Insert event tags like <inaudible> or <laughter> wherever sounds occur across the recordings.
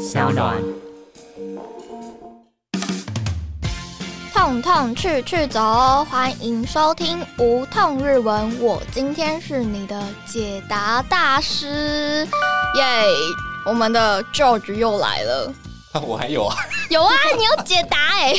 小暖。痛痛去去走，欢迎收听无痛日文。我今天是你的解答大师，耶！我们的 George 又来了。我还有啊，有啊，你有解答 <laughs> 哎。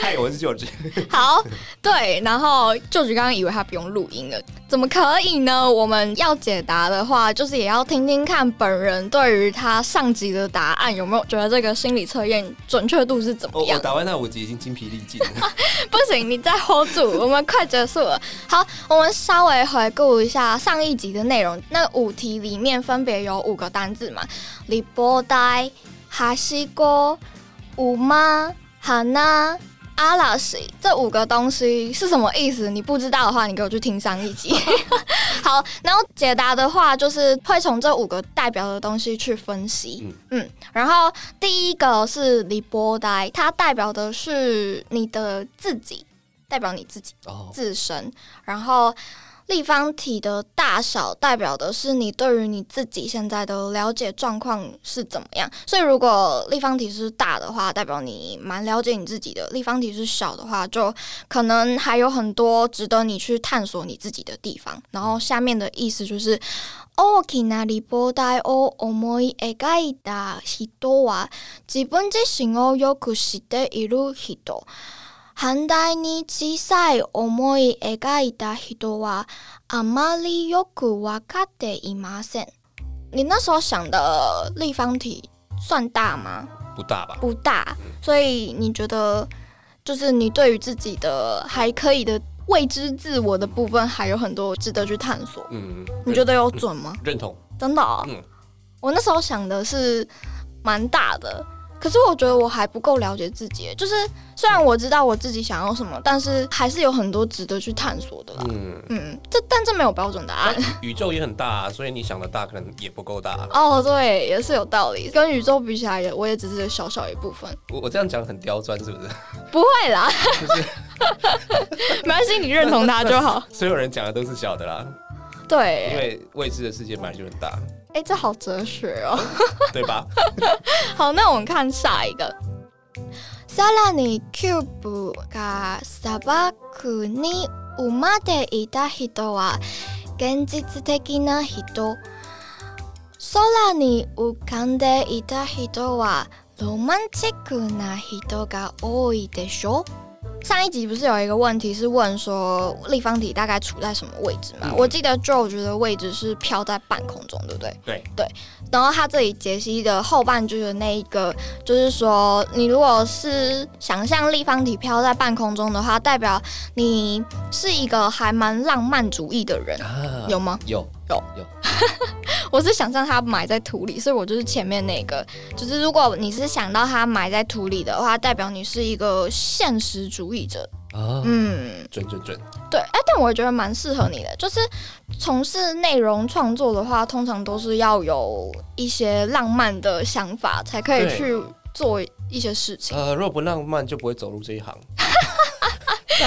嗨，我是 George。好，对，然后 George 刚刚以为他不用录音了，怎么可以呢？我们要解答的话，就是也要听听看本人对于他上集的答案有没有觉得这个心理测验准确度是怎么样。我打完那五集已经精疲力尽了。<laughs> <laughs> 不行，你再 hold 住，我们快结束了。好，我们稍微回顾一下上一集的内容。那五题里面分别有五个单字嘛？李波呆、哈西锅、五妈、哈娜、阿拉西，这五个东西是什么意思？你不知道的话，你给我去听上一集。<laughs> 好，然后解答的话，就是会从这五个代表的东西去分析。嗯，然后第一个是李波呆，它代表的是你的自己，代表你自己自身，然后。立方体的大小代表的是你对于你自己现在的了解状况是怎么样，所以如果立方体是大的话，代表你蛮了解你自己的；立方体是小的话，就可能还有很多值得你去探索你自己的地方。然后下面的意思就是，大きな立方体を思い描いた人は自分自身をよく知っている人。 反対に小さい思い描いた人はあまりよく分かっていません。你那时候想的立方体算大吗？不大吧。不大，所以你觉得就是你对于自己的还可以的未知自我的部分还有很多值得去探索。嗯，你觉得有准吗？认同。真的。嗯，我那时候想的是蛮大的。 可是我觉得我还不够了解自己，就是虽然我知道我自己想要什么，但是还是有很多值得去探索的啦。嗯嗯，这但这没有标准答案。宇宙也很大，所以你想的大可能也不够大。<laughs> 哦，对，也是有道理。跟宇宙比起来，也我也只是小小一部分。我我这样讲很刁钻，是不是？<laughs> 不会啦，<laughs> 没关系，你认同他就好。所有人讲的都是小的啦。对，因为未知的世界本来就很大。哎，这好哲学哦，对吧？好，那我们看下一个。さらにキューブが砂漠に生まれいた人は現実的な人。空に浮かんでいた人はロマンチックな人が多いでしょ。 上一集不是有一个问题是问说立方体大概处在什么位置吗？我记得 Joe 觉得位置是飘在半空中，对不对？对对。然后他这里解析的后半句的那一个，就是说你如果是想象立方体飘在半空中的话，代表你是一个还蛮浪漫主义的人，有吗？有有有。<laughs> 我是想象它埋在土里，所以我就是前面那个，就是如果你是想到它埋在土里的话，代表你是一个现实主义者啊。嗯，准准准。对，哎，但我觉得蛮适合你的，就是从事内容创作的话，通常都是要有一些浪漫的想法，才可以去做一些事情。呃，如果不浪漫，就不会走入这一行。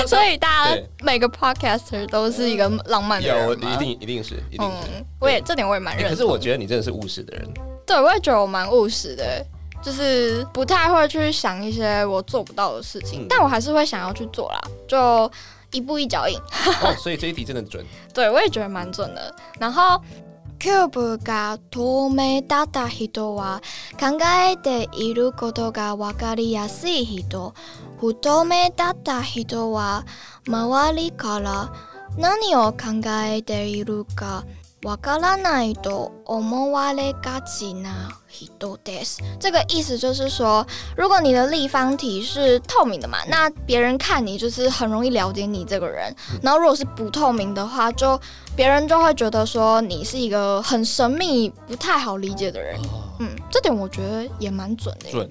所以大家每个 podcaster 都是一个浪漫的人有，一定一定是，一定是。我也这点我也蛮认同。可是我觉得你真的是务实的人。对，我也觉得我蛮务实的，就是不太会去想一些我做不到的事情，但我还是会想要去做啦，就一步一脚印。哦，所以这一题真的准。<laughs> 对，我也觉得蛮准的。然后。キューブが透明だった人は考えていることがわかりやすい人。不透明だった人は周りから何を考えているかわからないと思われがちな人です。这个意思就是说，如果你的立方体是透明的嘛，那别人看你就是很容易了解你这个人。然后如果是不透明的话，就别人就会觉得说你是一个很神秘、不太好理解的人。嗯，这点我觉得也蛮准的。准。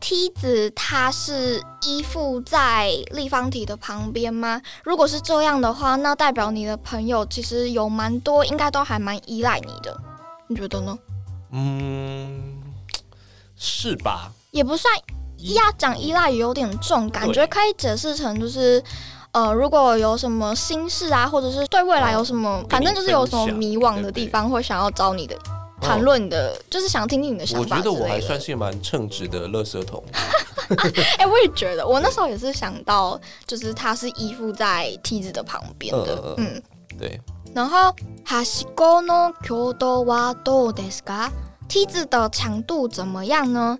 梯子它是依附在立方体的旁边吗？如果是这样的话，那代表你的朋友其实有蛮多，应该都还蛮依赖你的。你觉得呢？嗯，是吧？也不算，要讲依赖也有点重，感觉可以解释成就是。呃，如果有什么心事啊，或者是对未来有什么，反正就是有什么迷惘的地方，会想要找你的谈论你的，就是想听听你的想我觉得我还法之类的。算是蛮称职的垃圾桶。<laughs> 哎、我也觉得，我那时候也是想到，就是它是依附在梯子的旁边的，嗯嗯嗯。对，然后，はしごの強度はどうですか？梯子的强度怎么样呢？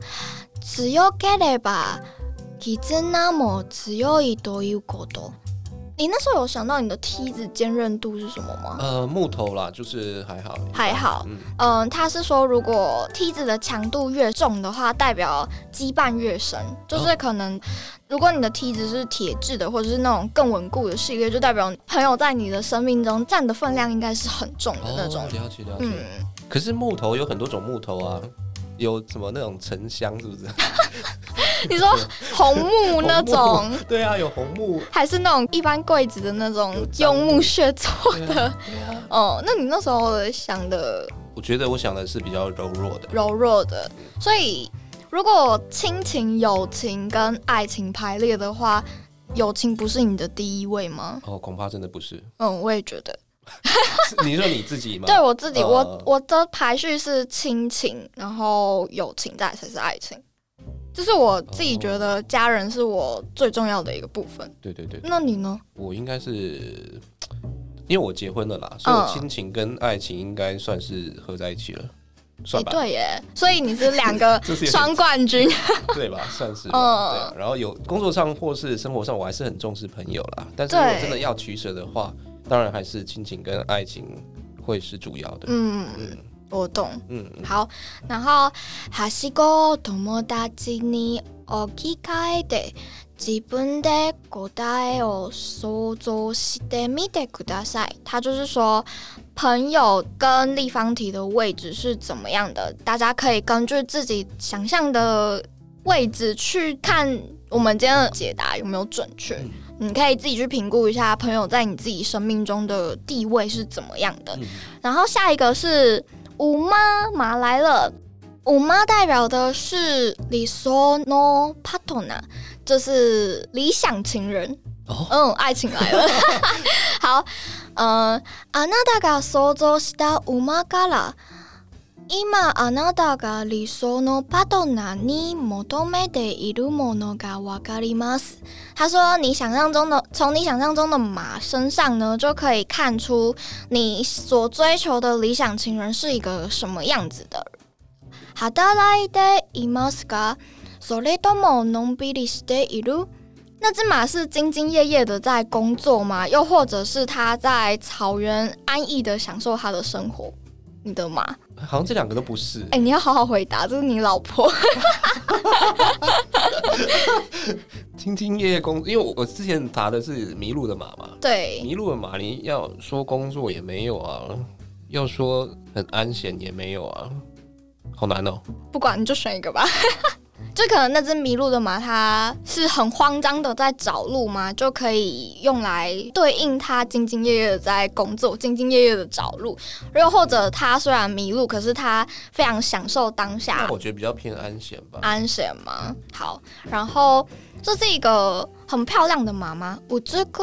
強ければ絆も強いということ。 你那时候有想到你的梯子坚韧度是什么吗？呃，木头啦，就是还好，还好，嗯，嗯，他是说，如果梯子的强度越重的话，代表羁绊越深，就是可能，如果你的梯子是铁质的，或者是那种更稳固的系列，就代表朋友在你的生命中占的分量应该是很重的那种哦。了解了解。嗯，可是木头有很多种木头啊，有什么那种沉香是不是？<laughs> <laughs> 你说红木那种，对啊，有红木。还是那种一般柜子的那种用木屑做的？对啊，啊。<laughs> 哦，那你那时候想的我觉得我想的是比较柔弱的。柔弱的，所以如果亲情、友情跟爱情排列的话，友情不是你的第一位吗？哦，恐怕真的不是。嗯，我也觉得。<laughs> 你说你自己吗？对我自己，呃我我的排序是亲情，然后友情，再才是爱情。就是我自己觉得家人是我最重要的一个部分。对对对，那你呢？我应该是因为我结婚了啦，所以亲情跟爱情应该算是合在一起了，算诶吧？对耶，所以你是两个 <laughs> 双冠军。<laughs> 对吧？算是吧。嗯。然后有工作上或是生活上，我还是很重视朋友啦。但是如果真的要取舍的话，当然还是亲情跟爱情会是主要的。嗯，嗯我懂。嗯嗯好，然后はしごを友達に置き換えて自分で答えを想像してみてください。他就是说，朋友跟立方体的位置是怎么样的，大家可以根据自己想象的位置去看我们今天的解答有没有准确。嗯你可以自己去评估一下朋友在你自己生命中的地位是怎么样的。嗯然后下一个是 五妈马来了，五妈代表的是理想のパートナー，就是理想情人。哦嗯，爱情来了。<laughs> 好，嗯、あなたが想像した馬から。 今あなたが理想のパートナーに求めているものがわかります。他说：“你想象中的，从你想象中的马身上呢，就可以看出你所追求的理想情人是一个什么样子的。働いていますか？それとものんびりしている？那只马是兢兢业业的在工作吗？又或者是他在草原安逸的享受他的生活？ 你的马？好像这两个都不是。哎、你要好好回答，这是你老婆。兢兢业业工，因为我我之前答的是迷路的马嘛，对，迷路的马，你要说工作也没有啊，要说很安闲也没有啊，好难哦。不管你就选一个吧。就可能那只迷路的马，它是很慌张的在找路嘛，就可以用来对应它兢兢业业的在工作，兢兢业业的找路。又或者它虽然迷路，可是它非常享受当下那我觉得比较偏安闲吧。安闲嘛。好，然后这是一个很漂亮的马吗？美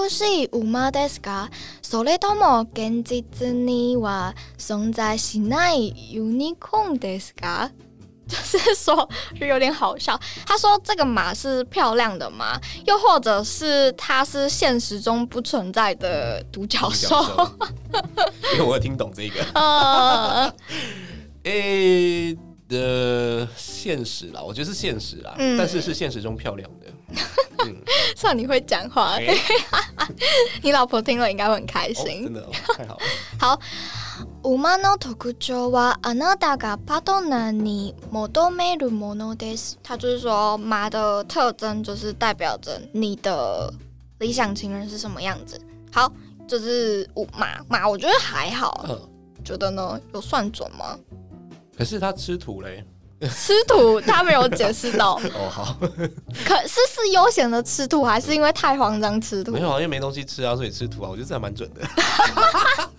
しい馬ですか？それとも現実には存在しないユニコーンですか？ <laughs> 就是说，就有点好笑。他说这个马是漂亮的马，又或者是它是现实中不存在的独角兽。因为我有听懂这个。<laughs> <laughs> 呃，诶、的现实啦，我觉得是现实啦，嗯但是是现实中漂亮的。嗯，算你会讲话，诶你老婆听了应该会很开哦心。真的、哦、太好了。好，馬の特徴はあなたがパートナーに求めるものです。它就是说，马的特征就是代表着你的理想情人是什么样子。好，就是五马马，我觉得还好，嗯，觉得呢有算准吗？可是他吃土嘞， 吃土他没有解释到，<laughs> 哦，好，可是是悠闲的吃土，还是因为太慌张吃土没？有啊，因为没东西吃啊，所以吃土啊，我觉得这还蛮准的。 <laughs>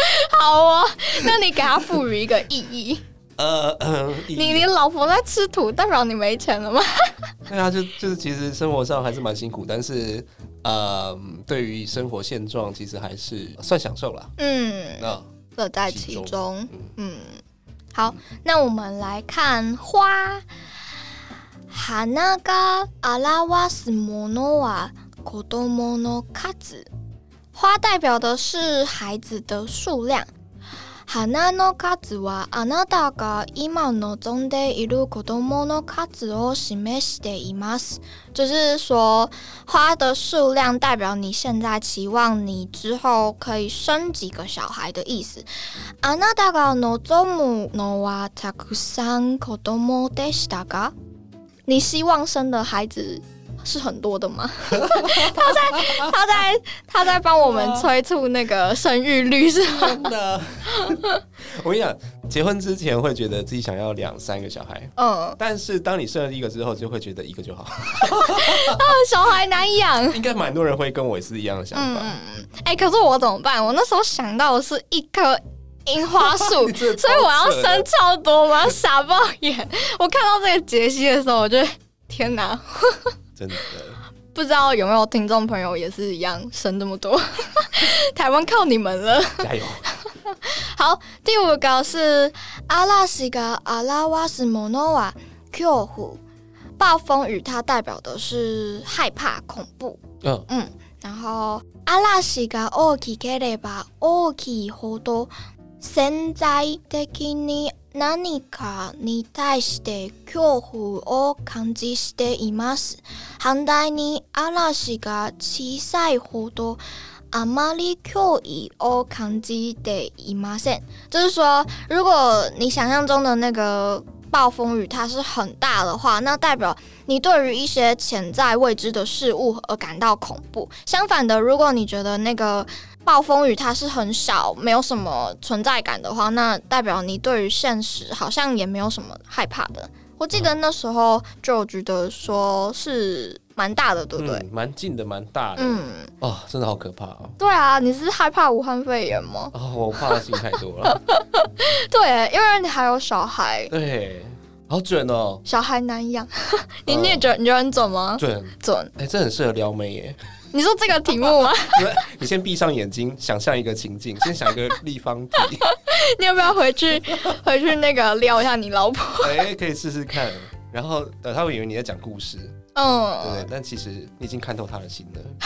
<laughs> 好哦，那你给他赋予一个意义。呃，嗯你你老婆在吃土，代表你没钱了吗？<laughs> 对啊，就就是其实生活上还是蛮辛苦，但是呃，对于生活现状，其实还是算享受啦。嗯，那乐在其中其中。嗯嗯，好，那我们来看花。花が表すものは子供の数。 花代表的是孩子的数量。花の数はあなたが今望んでいる子供の数を示しています。就是说，花的数量代表你现在期望你之后可以生几个小孩的意思。あなたが望むのはたくさん子供でしたか？你希望生的孩子 是很多的吗？<laughs> 他在他在他在帮我们催促那个生育率是吗？真的，<laughs> 我跟你讲，结婚之前会觉得自己想要两三个小孩，嗯，但是当你生了一个之后，就会觉得一个就好。<laughs> 小孩难养。应该蛮多人会跟我是一样的想法。哎、可是我怎么办？我那时候想到的是一棵樱花树，所以我要生超多，我要傻爆眼。我看到这个杰西的时候，我就天哪，真的，<laughs> 不知道有没有听众朋友也是一样生这么多？<laughs> 台湾靠你们了。加油！<laughs> 好，第五个是阿拉西が表すものは恐怖。暴风雨它代表的是害怕、恐怖。嗯，嗯，然后嵐が大きければ大きいほど潜在的に 何かに対して恐怖を感じしています。反対に嵐が小さいほどあまり脅威を感じていません。就是说，如果你想象中的那个暴风雨它是很大的话，那代表你对于一些潜在未知的事物而感到恐怖。相反的，如果你觉得那个 暴风雨它是很小，没有什么存在感的话，那代表你对于现实好像也没有什么害怕的。我记得那时候就觉得说是蛮大的，对不对？嗯蛮近的，蛮大的。嗯，哦，真的好可怕哦！对啊，你是害怕武汉肺炎吗？哦，我怕的事情太多了。<laughs> 对，因为你还有小孩，对，好准哦，小孩难养。<laughs> 你你也觉得你觉得很准吗？准。准。哎，这很适合撩妹耶。<laughs> 你说这个题目吗？<laughs> 你先闭上眼睛，想象一个情境，先想一个立方体，<laughs> 你要不要回去回去那个撩一下你老婆？哎，可以试试看。然后，呃，他会以为你在讲故事，嗯，对？但其实你已经看透他的心了。<laughs>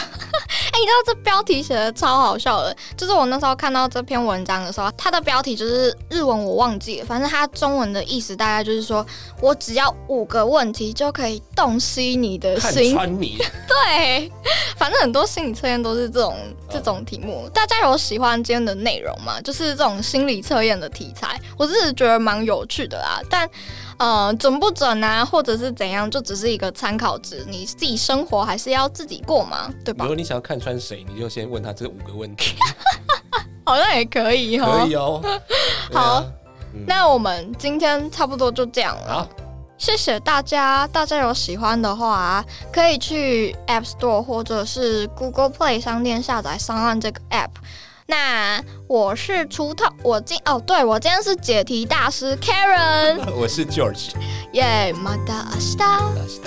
哎、你知道这标题写的超好笑的，就是我那时候看到这篇文章的时候，它的标题就是日文我忘记了，反正它中文的意思大概就是说我只要五个问题就可以洞悉你的看心。穿你，<laughs> 对，反正很多心理测验都是这种这种题目。大家有喜欢今天的内容吗？就是这种心理测验的题材，我自己觉得蛮有趣的啦。但呃，准不准啊，或者是怎样，就只是一个参考值。你自己生活还是要自己过嘛，对吧如？果你想要看穿谁，你就先问他这五个问题，<laughs> 好像也可以哈。可以哦。<laughs> 好，嗯那我们今天差不多就这样了。好，谢谢大家，大家有喜欢的话、啊，可以去 App Store 或者是 Google Play 商店下载上岸这个 App。那我是锄头，我今哦，对我今天是解题大师 Karen，<laughs> 我是 George。耶，また明日。那是